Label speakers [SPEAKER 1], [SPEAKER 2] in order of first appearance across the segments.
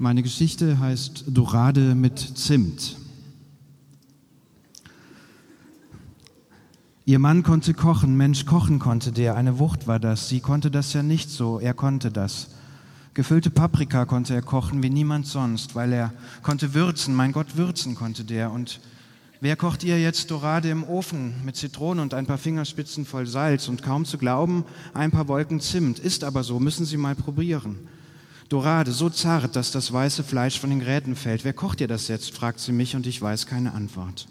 [SPEAKER 1] Meine Geschichte heißt Dorade mit Zimt. Ihr Mann konnte kochen, Mensch, kochen konnte der, eine Wucht war das. Sie konnte das ja nicht so, er konnte das. Gefüllte Paprika konnte er kochen wie niemand sonst, weil er konnte würzen, mein Gott, würzen konnte der. Und wer kocht ihr jetzt Dorade im Ofen mit Zitrone und ein paar Fingerspitzen voll Salz und kaum zu glauben, ein paar Wolken Zimt? Ist aber so, müssen Sie mal probieren. Dorade, so zart, dass das weiße Fleisch von den Gräten fällt. Wer kocht dir das jetzt? fragt sie mich und ich weiß keine Antwort.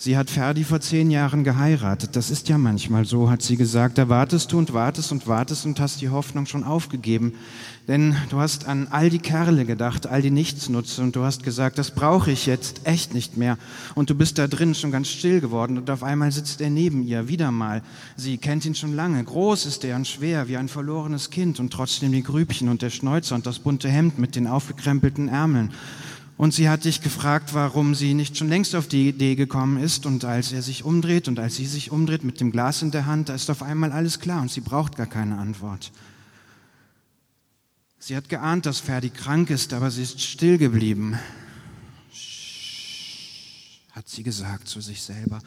[SPEAKER 1] Sie hat Ferdi vor zehn Jahren geheiratet. Das ist ja manchmal so, hat sie gesagt. Da wartest du und wartest und wartest und hast die Hoffnung schon aufgegeben. Denn du hast an all die Kerle gedacht, all die Nichtsnutze und du hast gesagt, das brauche ich jetzt echt nicht mehr. Und du bist da drin schon ganz still geworden und auf einmal sitzt er neben ihr, wieder mal. Sie kennt ihn schon lange. Groß ist er und schwer wie ein verlorenes Kind und trotzdem die Grübchen und der Schnäuzer und das bunte Hemd mit den aufgekrempelten Ärmeln. Und sie hat dich gefragt, warum sie nicht schon längst auf die Idee gekommen ist. Und als er sich umdreht und als sie sich umdreht mit dem Glas in der Hand, da ist auf einmal alles klar und sie braucht gar keine Antwort. Sie hat geahnt, dass Ferdi krank ist, aber sie ist still geblieben. hat sie gesagt zu sich selber.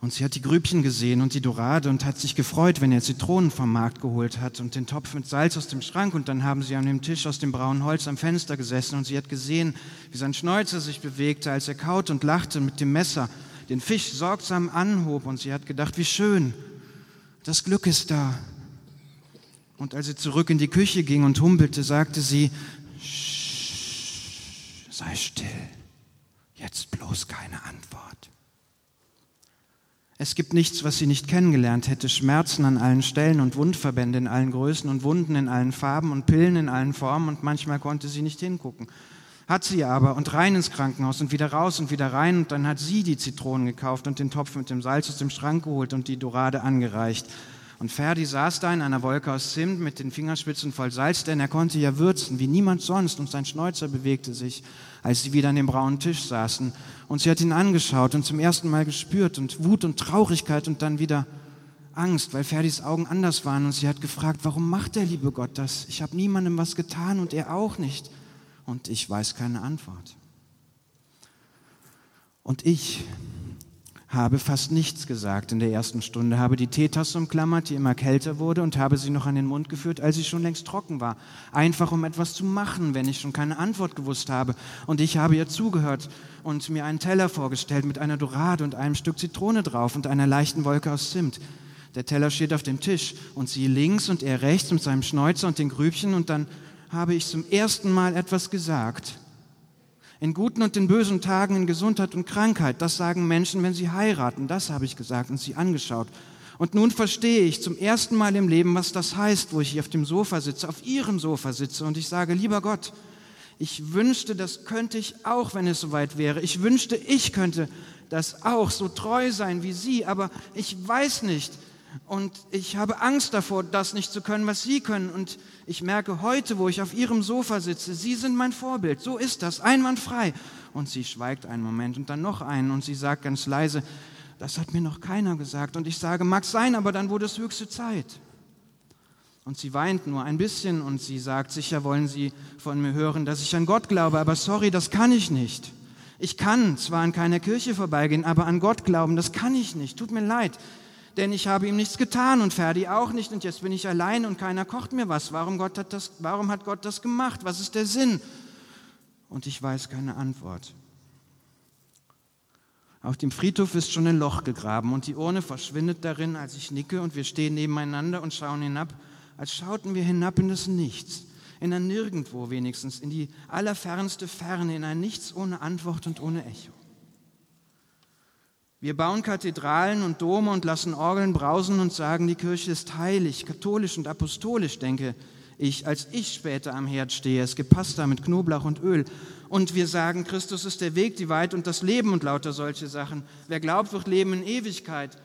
[SPEAKER 1] Und sie hat die Grübchen gesehen und die Dorade und hat sich gefreut, wenn er Zitronen vom Markt geholt hat und den Topf mit Salz aus dem Schrank. Und dann haben sie an dem Tisch aus dem braunen Holz am Fenster gesessen und sie hat gesehen, wie sein Schnäuzer sich bewegte, als er kaute und lachte mit dem Messer, den Fisch sorgsam anhob. Und sie hat gedacht, wie schön, das Glück ist da. Und als sie zurück in die Küche ging und humpelte, sagte sie, sei still, jetzt bloß keine Antwort. Es gibt nichts, was sie nicht kennengelernt hätte. Schmerzen an allen Stellen und Wundverbände in allen Größen und Wunden in allen Farben und Pillen in allen Formen und manchmal konnte sie nicht hingucken. Hat sie aber und rein ins Krankenhaus und wieder raus und wieder rein und dann hat sie die Zitronen gekauft und den Topf mit dem Salz aus dem Schrank geholt und die Dorade angereicht. Und Ferdi saß da in einer Wolke aus Zimt mit den Fingerspitzen voll Salz, denn er konnte ja würzen wie niemand sonst und sein Schnäuzer bewegte sich, als sie wieder an dem braunen Tisch saßen. Und sie hat ihn angeschaut und zum ersten Mal gespürt und Wut und Traurigkeit und dann wieder Angst, weil Ferdis Augen anders waren und sie hat gefragt, warum macht der liebe Gott das? Ich habe niemandem was getan und er auch nicht. Und ich weiß keine Antwort. Und ich habe fast nichts gesagt in der ersten Stunde, habe die Teetasse umklammert, die immer kälter wurde, und habe sie noch an den Mund geführt, als sie schon längst trocken war. Einfach um etwas zu machen, wenn ich schon keine Antwort gewusst habe. Und ich habe ihr zugehört und mir einen Teller vorgestellt mit einer Dorade und einem Stück Zitrone drauf und einer leichten Wolke aus Zimt. Der Teller steht auf dem Tisch und sie links und er rechts mit seinem Schnäuzer und den Grübchen und dann habe ich zum ersten Mal etwas gesagt in guten und in bösen Tagen, in Gesundheit und Krankheit. Das sagen Menschen, wenn sie heiraten. Das habe ich gesagt und sie angeschaut. Und nun verstehe ich zum ersten Mal im Leben, was das heißt, wo ich hier auf dem Sofa sitze, auf Ihrem Sofa sitze und ich sage, lieber Gott, ich wünschte, das könnte ich auch, wenn es soweit wäre. Ich wünschte, ich könnte das auch, so treu sein wie Sie, aber ich weiß nicht. Und ich habe Angst davor, das nicht zu können, was Sie können. Und ich merke heute, wo ich auf Ihrem Sofa sitze, Sie sind mein Vorbild. So ist das, einwandfrei. Und sie schweigt einen Moment und dann noch einen und sie sagt ganz leise, das hat mir noch keiner gesagt. Und ich sage, mag sein, aber dann wurde es höchste Zeit. Und sie weint nur ein bisschen und sie sagt, sicher wollen Sie von mir hören, dass ich an Gott glaube, aber sorry, das kann ich nicht. Ich kann zwar an keiner Kirche vorbeigehen, aber an Gott glauben, das kann ich nicht. Tut mir leid denn ich habe ihm nichts getan und Ferdi auch nicht und jetzt bin ich allein und keiner kocht mir was. Warum, Gott hat das, warum hat Gott das gemacht? Was ist der Sinn? Und ich weiß keine Antwort. Auf dem Friedhof ist schon ein Loch gegraben und die Urne verschwindet darin, als ich nicke und wir stehen nebeneinander und schauen hinab, als schauten wir hinab in das Nichts, in ein Nirgendwo wenigstens, in die allerfernste Ferne, in ein Nichts ohne Antwort und ohne Echo. Wir bauen Kathedralen und Dome und lassen Orgeln brausen und sagen, die Kirche ist heilig, katholisch und apostolisch, denke ich, als ich später am Herd stehe. Es gibt Pasta mit Knoblauch und Öl. Und wir sagen, Christus ist der Weg, die Wahrheit und das Leben und lauter solche Sachen. Wer glaubt, wird leben in Ewigkeit.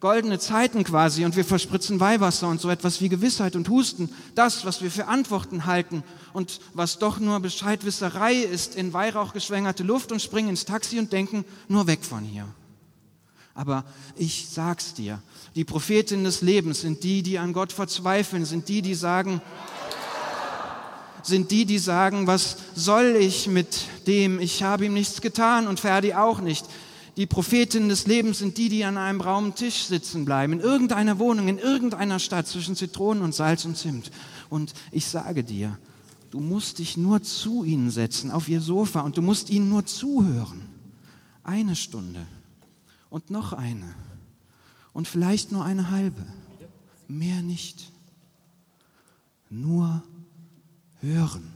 [SPEAKER 1] Goldene Zeiten quasi und wir verspritzen Weihwasser und so etwas wie Gewissheit und Husten. Das, was wir für Antworten halten und was doch nur Bescheidwisserei ist, in Weihrauch geschwängerte Luft und springen ins Taxi und denken, nur weg von hier. Aber ich sag's dir, die Prophetinnen des Lebens sind die, die an Gott verzweifeln, sind die, die sagen, sind die, die sagen, was soll ich mit dem? Ich habe ihm nichts getan und Ferdi auch nicht. Die Prophetinnen des Lebens sind die, die an einem braunen Tisch sitzen bleiben, in irgendeiner Wohnung, in irgendeiner Stadt zwischen Zitronen und Salz und Zimt. Und ich sage dir, du musst dich nur zu ihnen setzen, auf ihr Sofa, und du musst ihnen nur zuhören. Eine Stunde und noch eine und vielleicht nur eine halbe, mehr nicht. Nur hören.